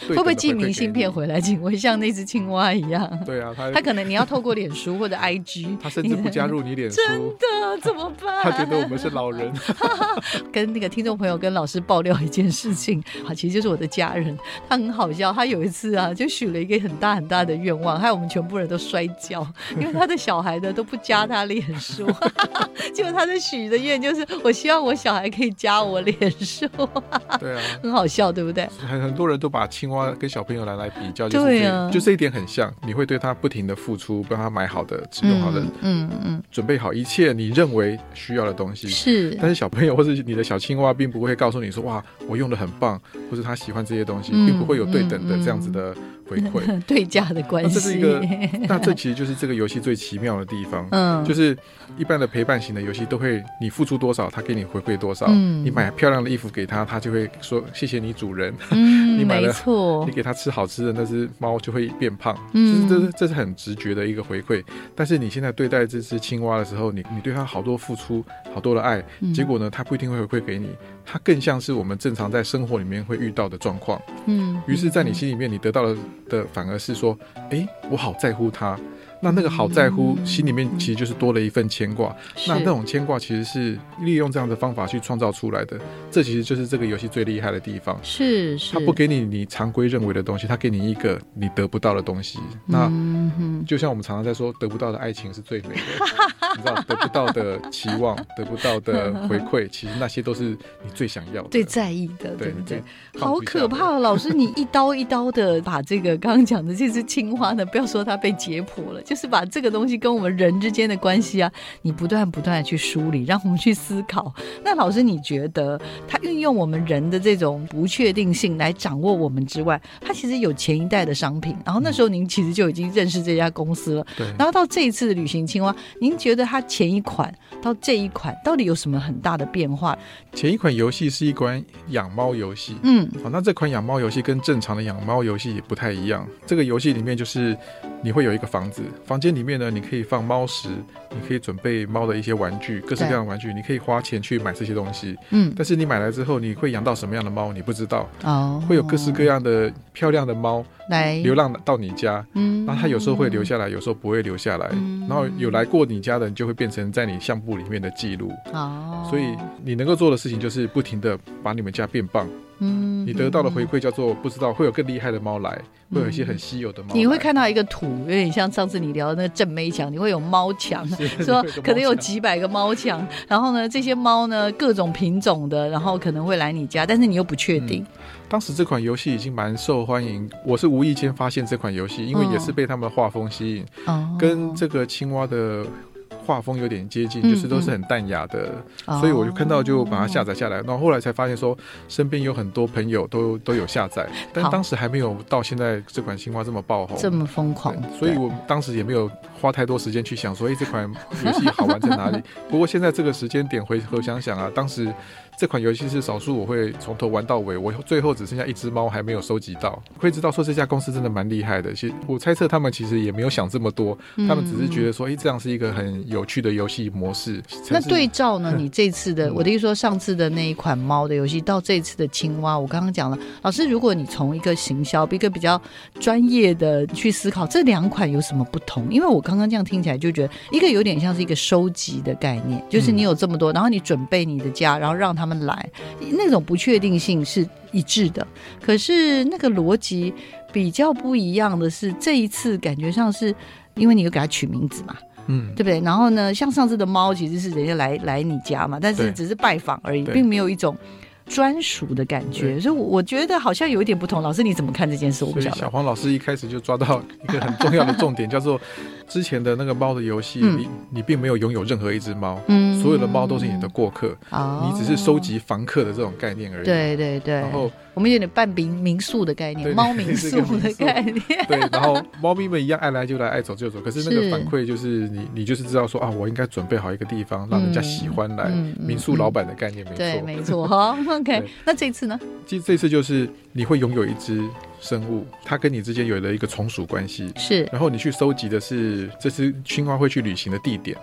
会不会寄明信片回来？请问像那只青蛙一样？对啊，他他可能你要透过脸书或者 IG，他甚至不加入你脸书，真的怎么办？他觉得我们是老人。<laughs> 跟那个听众朋友跟老师爆料一件事情啊，<laughs> 其实就是我的家人，他很好笑。他有一次啊，就许了一个很大很大的愿望，害我们全部人都摔跤，<laughs> 因为他的小孩呢都不加他脸书，结果他的许的愿就是我希望我小孩可以加我脸书，对啊，很好笑，对不对？很很多人都把青蛙跟小朋友来来比较，就是这、对啊就这一点很像，你会对他不停的付出，帮他买好的、使用好的，嗯嗯，准备好一切你认为需要的东西。是但是小朋友或是你的小青蛙，并不会告诉你说哇，我用的很棒，或是他喜欢这些东西，嗯并不会有对等的嗯这样子的回馈，<laughs> 对价的关系。那这是一个，那这其实就是这个游戏最奇妙的地方。嗯就是一般的陪伴型的游戏都会，你付出多少，他给你回馈多少。嗯你买漂亮的衣服给他，他就会说谢谢你主人。嗯，<laughs> 你买了没错你，给它吃好吃的，那只猫就会变胖。嗯就是这是这是很直觉的一个回馈。但是你现在对待这只青蛙的时候，你你对它好多付出，好多的爱，嗯结果呢，它不一定会回馈给你，它更像是我们正常在生活里面会遇到的状况。嗯，于是，在你心里面，你得到的的反而是说，诶，我好在乎它。那那个好在乎，心里面其实就是多了一份牵挂。那那种牵挂其实是利用这样的方法去创造出来的。这其实就是这个游戏最厉害的地方。是是，他不给你你常规认为的东西，他给你一个你得不到的东西。那就像我们常常在说，得不到的爱情是最美的，<laughs> 你知道，得不到的期望，得不到的回馈，其实那些都是你最想要的。最在意的，对对不对好可怕哦！老师，你一刀一刀的把这个刚刚讲的这只青蛙呢，不要说它被解剖了，就是把这个东西跟我们人之间的关系啊，你不断不断的去梳理，让我们去思考。那老师，你觉得他运用我们人的这种不确定性来掌握我们之外，他其实有前一代的商品，然后那时候您其实就已经认识这家公司了，对，然后到这一次的旅行青蛙，您觉得它前一款到这一款到底有什么很大的变化？前一款游戏是一款养猫游戏。嗯好，那这款养猫游戏跟正常的养猫游戏也不太一样。这个游戏里面就是你会有一个房子，房间里面呢，你可以放猫食，你可以准备猫的一些玩具，各式各样的玩具，你可以花钱去买这些东西。嗯，但是你买来之后，你会养到什么样的猫，你不知道，哦，会有各式各样的漂亮的猫来流浪到你家。嗯那它有时候会留下来，有时候不会留下来。嗯然后有来过你家的人，就会变成在你相簿里面的记录。哦，所以你能够做的事情就是不停的把你们家变棒。嗯你得到的回馈叫做不知道会有更厉害的猫来，会有一些很稀有的猫来。你会看到一个图，有点像上次你聊的那个正妹墙，<laughs> 你会 <laughs> 有猫墙，说可能有几百个猫墙，然后呢，这些猫呢各种品种的，然后可能会来你家，但是你又不确定。当时这款游戏已经蛮受欢迎，我是无意间发现这款游戏，因为也是被他们的画风吸引，哦，跟这个青蛙的。画风有点接近，嗯就是都是很淡雅的，哦所以我就看到就把它下载下来。然后后来才发现说，身边有很多朋友都都有下载，但当时还没有到现在这款青蛙这么爆红，这么疯狂，所以我当时也没有花太多时间去想说，哎、这款游戏好玩在哪里？<laughs> 不过现在这个时间点回头想想啊，当时这款游戏是少数我会从头玩到尾，我最后只剩下一只猫还没有收集到，会知道说这家公司真的蛮厉害的。其实我猜测他们其实也没有想这么多，他们只是觉得说，哎、这样是一个很有趣的游戏模式。那对照呢？你这次的，嗯我的意思说，上次的那一款猫的游戏，到这次的青蛙，我刚刚讲了，老师，如果你从一个行销、一个比较专业的去思考，这两款有什么不同？因为我刚刚这样听起来就觉得，一个有点像是一个收集的概念，就是你有这么多，然后你准备你的家，然后让他们来，那种不确定性是一致的。可是那个逻辑比较不一样的是，这一次感觉上是因为你有给它取名字嘛。嗯，对不对？然后呢，像上次的猫其实是人家来来你家嘛，但是只是拜访而已，并没有一种专属的感觉，所以我我觉得好像有一点不同。老师你怎么看这件事？我不晓得。小黄老师一开始就抓到一个很重要的重点，叫做之前的那个猫的游戏，嗯你你并没有拥有任何一只猫，嗯所有的猫都是你的过客，哦你只是收集房客的这种概念而已。，对对对，然后我们有点半民民宿的概念，猫民宿的概念。<laughs> 对，然后猫咪们一样爱来就来，爱走就走。可是那个反馈就是你，你就是知道说啊，我应该准备好一个地方，让人家喜欢来。民宿老板的概念没错。对，没错哈。<laughs> OK，那这次呢？这这次就是你会拥有一只生物，它跟你之间有了一个从属关系。是然后你去收集的是这只青蛙会去旅行的地点。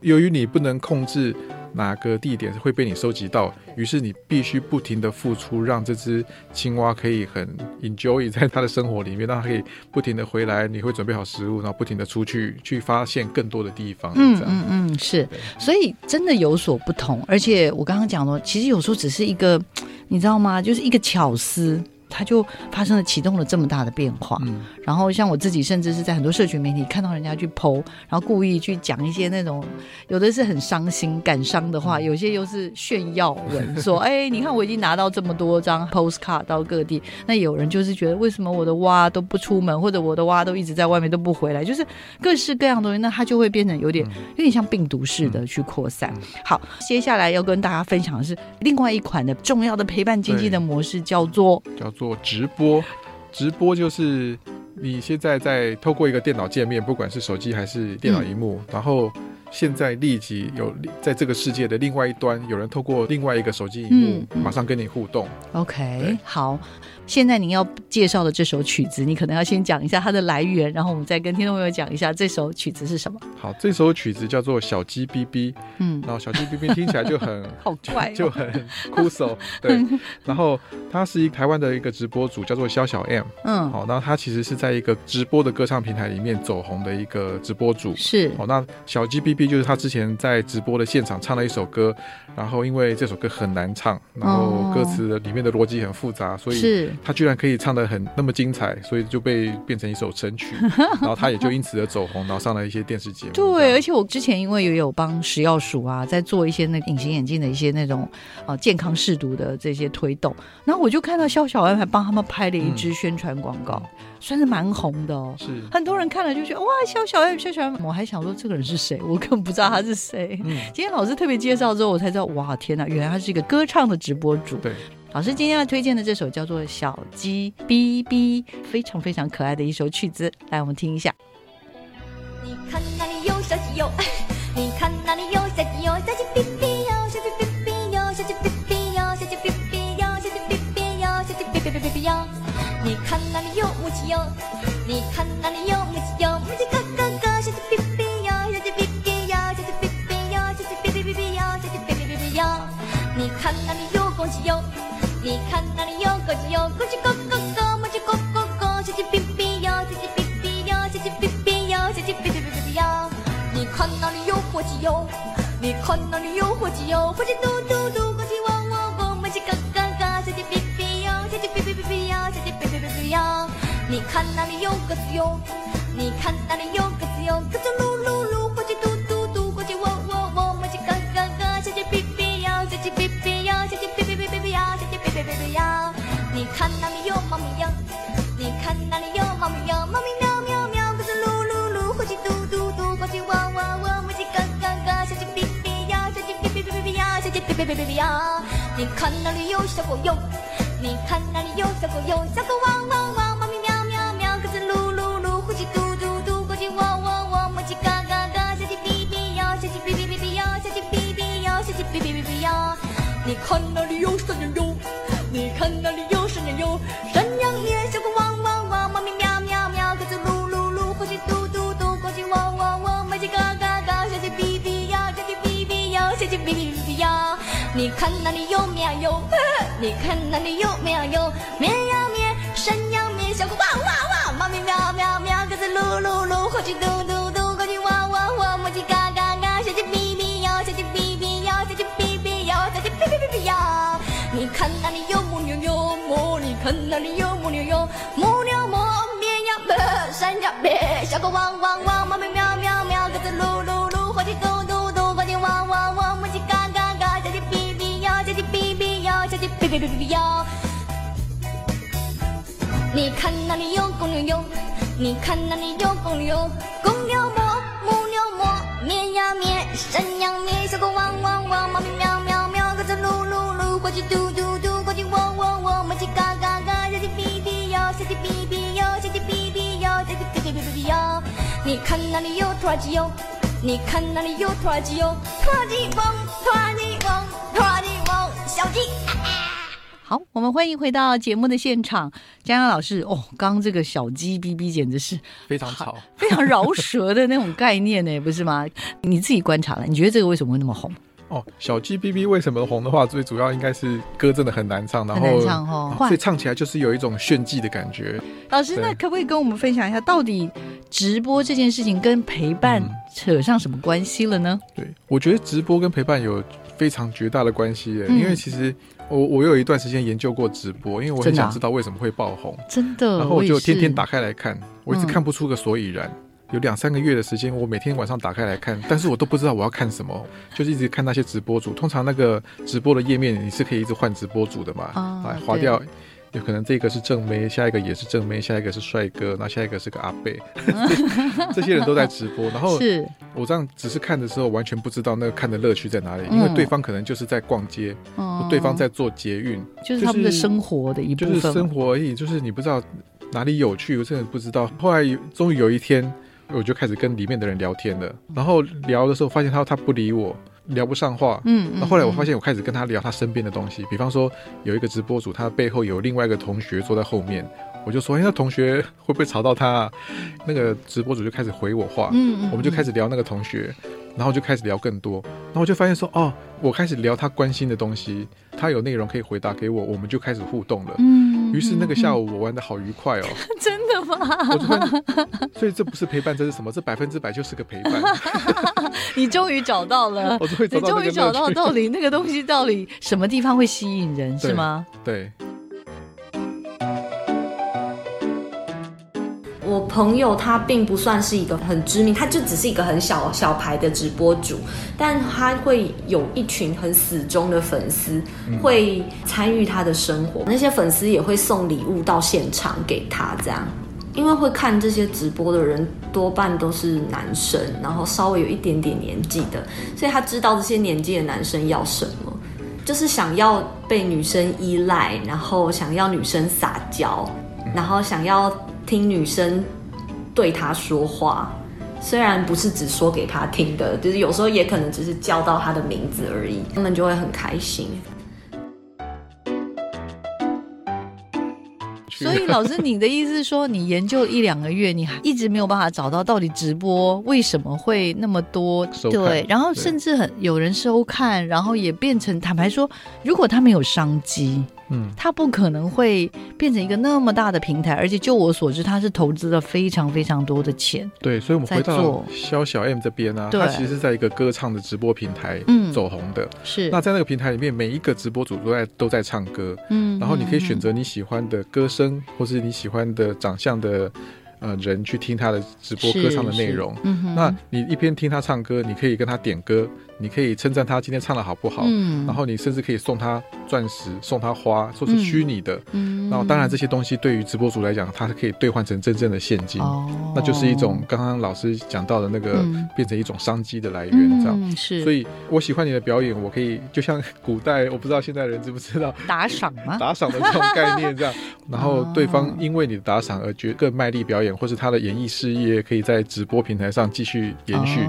由于你不能控制哪个地点会被你收集到，于是你必须不停的付出，让这只青蛙可以很 enjoy 在它的生活里面，让它可以不停的回来。你会准备好食物，然后不停的出去去发现更多的地方。嗯嗯嗯，是，所以真的有所不同。而且我刚刚讲了，其实有时候只是一个，你知道吗？就是一个巧思。它就发生了启动了这么大的变化，嗯。然后像我自己，甚至是在很多社群媒体看到人家去剖，然后故意去讲一些那种有的是很伤心、感伤的话，有些又是炫耀文，说：“哎，你看我已经拿到这么多张 postcard 到各地。”那有人就是觉得，为什么我的蛙都不出门，或者我的蛙都一直在外面都不回来，就是各式各样的东西，那它就会变成有点有点像病毒似的去扩散。好，接下来要跟大家分享的是另外一款的重要的陪伴经济的模式，叫做叫做直播。直播就是你现在在透过一个电脑界面，不管是手机还是电脑荧幕，然后现在立即有在这个世界的另外一端，有人透过另外一个手机荧幕，马上跟你互动。OK，好。现在您要介绍的这首曲子，你可能要先讲一下它的来源，然后我们再跟听众朋友讲一下这首曲子是什么。好，这首曲子叫做《小鸡哔哔》，嗯，然后小鸡哔哔听起来就很 <laughs> 好怪，就很酷手，<laughs> 对。然后他是一台湾的一个直播主，叫做肖小 M，嗯，好，那他其实是在一个直播的歌唱平台里面走红的一个直播主，是。好，那小鸡哔哔就是他之前在直播的现场唱了一首歌，然后因为这首歌很难唱，然后歌词的里面的逻辑很复杂，所以是。他居然可以唱的很那么精彩，所以就被变成一首神曲，<laughs> 然后他也就因此而走红，然后上了一些电视节目。对，而且我之前因为也有帮食药署啊，在做一些那隐形眼镜的一些那种呃健康试毒的这些推动，然后我就看到肖小安还帮他们拍了一支宣传广告，算是蛮红的哦。是很多人看了就觉得哇，肖小安，肖小安，我还想说这个人是谁，我根本不知道他是谁。今天老师特别介绍之后，我才知道哇，天哪，原来他是一个歌唱的直播主。对。老师今天要推荐的这首叫做《小鸡哔哔》，非常非常可爱的一首曲子，来我们听一下。你看那里有小鸡哟，你看那里有小鸡哟，小鸡哔哔哟，小鸡哔哔哟，小鸡哔哔哟，小鸡哔哔哟，小鸡哔哔哟，小鸡哔哔哔哔哔哟。你看那里有母鸡哟，你看那里有母鸡哟，油，你看那里有火鸡哟，火鸡嘟嘟嘟，公鸡汪汪汪，母鸡嘎嘎嘎，小鸡哔哔哟，小鸡哔哔哔哔哟，小鸡哔哔哔哔哟。你看那里有鸽子哟，你看那里有鸽子哟，鸽子噜，看那里有小狗有，你看那里有小狗有，小狗汪，你看那里有绵羊哟，你看那里有绵羊哟，绵羊咩，山羊咩，小狗汪汪汪，猫咪喵喵喵，鸽子噜噜噜，火鸡嘟嘟嘟，公鸡汪汪汪，母鸡嘎嘎嘎，小鸡哔哔呀，小鸡哔哔呀，小鸡哔哔呀，小鸡哔哔哔哔呀。你看那里有母牛哟，母，你看那里有母牛哟，母牛么，绵羊么，山羊咩，小狗汪汪汪，猫咪喵喵喵，哔哔哔哔哔呀。你看那里有公牛哟，你看那里有公牛，公牛么，母牛么，绵羊咩，山羊咩，小狗汪汪汪，猫咪喵喵喵，鸽子噜噜噜，火鸡嘟嘟嘟，公鸡汪汪汪，母鸡嘎嘎嘎，小鸡哔哔哟，小鸡哔哔哟，小鸡哔哔哟，小鸡哔哔哔哔哔哟。你看那里有拖拉机哟，你看那里有拖拉机哟，拖拉机汪，拖拉机汪，拖拉机汪，小鸡。好，我们欢迎回到节目的现场，江阳老师。哦，刚刚这个小鸡哔哔简直是非常吵、<laughs> 非常饶舌的那种概念呢，不是吗？你自己观察了，你觉得这个为什么会那么红？哦，小鸡哔哔为什么红的话，最主要应该是歌真的很难唱，然后唱哦，所以唱起来就是有一种炫技的感觉。老师，那可不可以跟我们分享一下，到底直播这件事情跟陪伴扯上什么关系了呢？对，我觉得直播跟陪伴有非常绝大的关系耶，因为其实。我我有一段时间研究过直播，因为我很想知道为什么会爆红，真的。然后我就天天打开来看，我一直看不出个所以然。有两三个月的时间，我每天晚上打开来看，但是我都不知道我要看什么，就是一直看那些直播主。通常那个直播的页面你是可以一直换直播主的嘛，啊，划掉。有可能这个是正妹，下一个也是正妹，下一个是帅哥，那下一个是个阿贝 <laughs> <laughs> 这些人都在直播。然后是我这样只是看的时候，完全不知道那个看的乐趣在哪里，因为对方可能就是在逛街，对方在做捷运，就是他们的生活的一部分，就是生活而已。就是你不知道哪里有趣，我真的不知道。后来终于有一天，我就开始跟里面的人聊天了。然后聊的时候，发现他他不理我，聊不上话。嗯，那后来我发现，我开始跟他聊他身边的东西，比方说有一个直播主，他背后有另外一个同学坐在后面，我就说，哎，那同学会不会吵到他？啊？那个直播主就开始回我话，嗯，我们就开始聊那个同学。然后就开始聊更多，然后我就发现说，哦，我开始聊他关心的东西，他有内容可以回答给我，我们就开始互动了。嗯，于是那个下午我玩的好愉快哦。<laughs> 真的吗？我就 <laughs> 所以这不是陪伴，这是什么？这百分之百就是个陪伴。<laughs> 你终于找到了，我终于找到，你终于找到到底那个东西到底什么地方会吸引人，是吗？对。朋友他并不算是一个很知名，他就只是一个很小小牌的直播主，但他会有一群很死忠的粉丝，会参与他的生活。那些粉丝也会送礼物到现场给他，这样，因为会看这些直播的人多半都是男生，然后稍微有一点点年纪的，所以他知道这些年纪的男生要什么，就是想要被女生依赖，然后想要女生撒娇，然后想要。听女生对他说话，虽然不是只说给他听的，就是有时候也可能只是叫到他的名字而已，他们就会很开心。<laughs> 所以老师，你的意思是说，你研究一两个月，你还一直没有办法找到到底直播为什么会那么多？对，然后甚至很有人收看，然后也变成坦白说，如果他没有商机。嗯，他不可能会变成一个那么大的平台，而且就我所知，他是投资了非常非常多的钱。对，所以我们回到肖小 M 这边呢，他其实是在一个歌唱的直播平台走红的。是，那在那个平台里面，每一个直播主都在都在唱歌。嗯，然后你可以选择你喜欢的歌声，或是你喜欢的长相的。呃，人去听他的直播歌唱的内容，嗯那你一边听他唱歌，你可以跟他点歌，你可以称赞他今天唱的好不好，然后你甚至可以送他钻石，送他花，说是虚拟的。然后当然这些东西对于直播主来讲，它是可以兑换成真正的现金，那就是一种刚刚老师讲到的那个变成一种商机的来源，这样是。所以我喜欢你的表演，我可以就像古代，我不知道现在人知不知道打赏吗？<laughs> 打赏的这种概念这样，<laughs> 然后对方因为你的打赏而觉更卖力表演。或是他的演艺事业可以在直播平台上继续延续，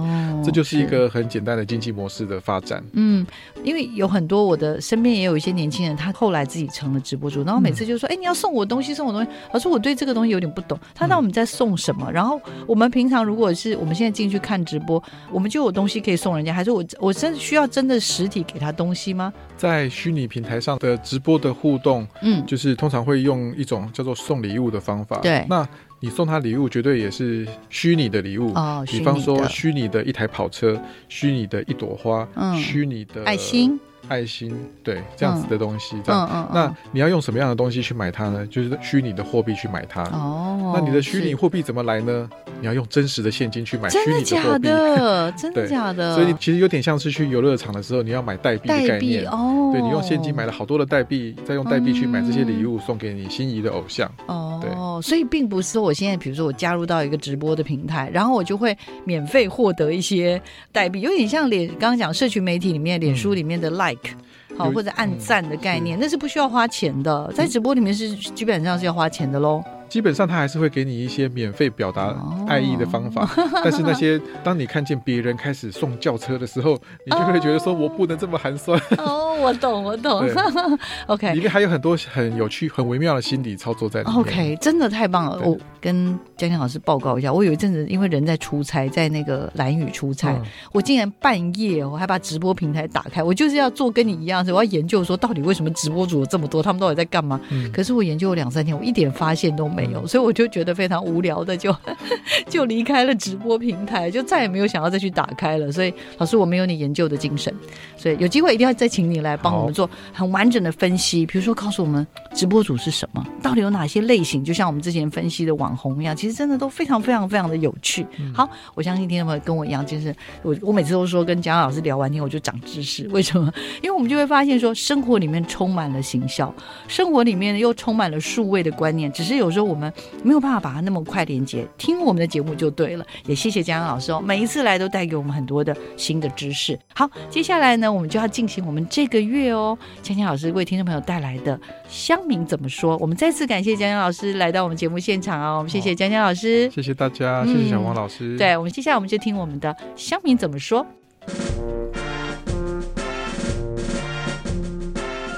这就是一个很简单的经济模式的发展。嗯，因为有很多我的身边也有一些年轻人，他后来自己成了直播主，然后每次就说：“哎，你要送我东西，送我东西。”而说我对这个东西有点不懂。他那我们在送什么？然后我们平常如果是我们现在进去看直播，我们就有东西可以送人家，还是我我真需要真的实体给他东西吗？在虚拟平台上的直播的互动，嗯，就是通常会用一种叫做送礼物的方法。对，那。你送他礼物绝对也是虚拟的礼物，比方说虚拟的一台跑车，虚拟的一朵花，虚拟的爱心。爱心，对这样子的东西，这样，那你要用什么样的东西去买它呢？就是虚拟的货币去买它。哦，那你的虚拟货币怎么来呢？你要用真实的现金去买虚拟的货币。<laughs> 真的假的？所以其实有点像是去游乐场的时候，你要买代币的概念。哦，对你用现金买了好多的代币，再用代币去买这些礼物送给你心仪的偶像。哦，对，所以并不是说我现在比如说我加入到一个直播的平台，然后我就会免费获得一些代币，有点像脸刚刚讲社群媒体里面脸书里面的 like。好，或者按赞的概念，那是不需要花钱的，在直播里面是基本上是要花钱的喽。基本上他还是会给你一些免费表达爱意的方法，<laughs> 但是那些当你看见别人开始送轿车的时候，你就会觉得说我不能这么寒酸。<laughs> 哦，我懂，我懂。<laughs> OK，里面还有很多很有趣、很微妙的心理操作在里面。OK，真的太棒了。我跟江江老师报告一下，我有一阵子因为人在出差，在那个蓝屿出差，我竟然半夜我还把直播平台打开，我就是要做跟你一样，我要研究说到底为什么直播主有这么多，他们到底在干嘛？可是我研究了两三天，我一点发现都。没有，所以我就觉得非常无聊的，就 <laughs> 就离开了直播平台，就再也没有想要再去打开了。所以老师，我没有你研究的精神，所以有机会一定要再请你来帮我们做很完整的分析。比如说，告诉我们直播主是什么，到底有哪些类型，就像我们之前分析的网红一样，其实真的都非常非常非常的有趣。好，我相信听众朋友跟我一样，就是我我每次都说跟蒋老师聊完天我就长知识，为什么？因为我们就会发现说，生活里面充满了行销，生活里面又充满了数位的观念，只是有时候。我们没有办法把它那么快连接，听我们的节目就对了。也谢谢江阳老师哦，每一次来都带给我们很多的新的知识。好，接下来呢，我们就要进行我们这个。个月哦。江江老师为听众朋友带来的乡民怎么说？我们再次感谢江江老师来到我们节目现场哦。我们谢谢江江老师，谢谢大家，谢谢小王老师。对我们接下来我们就听我们的乡民怎么说。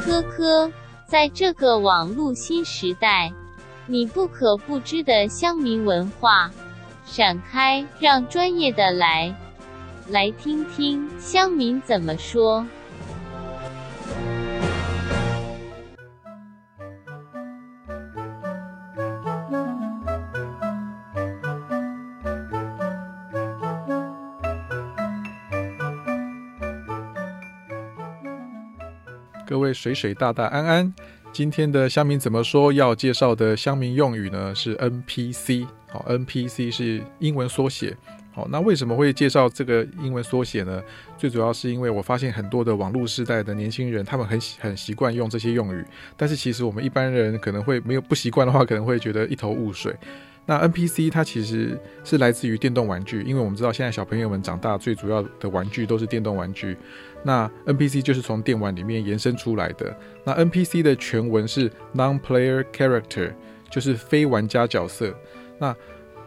呵呵，在这个网络新时代，你不可不知的乡民文化，闪开，让专业的来。来听听乡民怎么说。位水水大大安安，今天的乡民怎么说？要介绍的乡民用语呢是 NPC。好，NPC 是英文缩写。好，那为什么会介绍这个英文缩写呢？最主要是因为我发现很多的网络时代的年轻人，他们很很习惯用这些用语，但是其实我们一般人可能会没有不习惯的话，可能会觉得一头雾水。那 NPC 它其实是来自于电动玩具，因为我们知道现在小朋友们长大最主要的玩具都是电动玩具，那 NPC 就是从电玩里面延伸出来的。那 NPC 的全文是 Non-Player Character，就是非玩家角色。那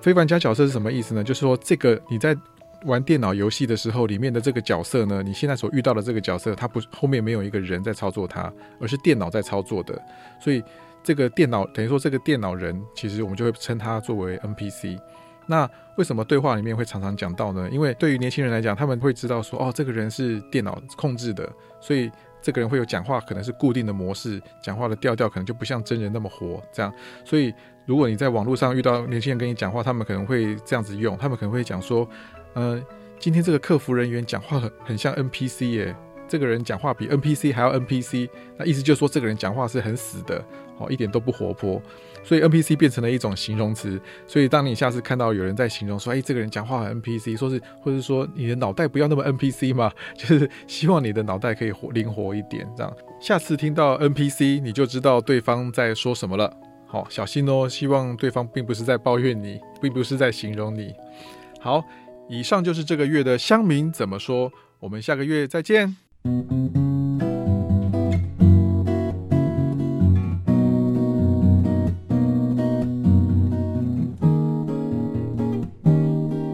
非玩家角色是什么意思呢？就是说，这个你在玩电脑游戏的时候，里面的这个角色呢，你现在所遇到的这个角色，它不后面没有一个人在操作它，而是电脑在操作的。所以这个电脑等于说，这个电脑人其实我们就会称它作为 NPC。那为什么对话里面会常常讲到呢？因为对于年轻人来讲，他们会知道说，哦，这个人是电脑控制的，所以这个人会有讲话可能是固定的模式，讲话的调调可能就不像真人那么活，这样，所以。如果你在网络上遇到年轻人跟你讲话，他们可能会这样子用，他们可能会讲说，呃，今天这个客服人员讲话很很像 NPC 耶，这个人讲话比 NPC 还要 NPC，那意思就是说这个人讲话是很死的，哦，一点都不活泼，所以 NPC 变成了一种形容词。所以当你下次看到有人在形容说，哎，这个人讲话很 NPC，说是或者说你的脑袋不要那么 NPC 嘛，就是希望你的脑袋可以活灵活一点，这样下次听到 NPC 你就知道对方在说什么了。好，小心哦！希望对方并不是在抱怨你，并不是在形容你。好，以上就是这个月的乡民怎么说。我们下个月再见。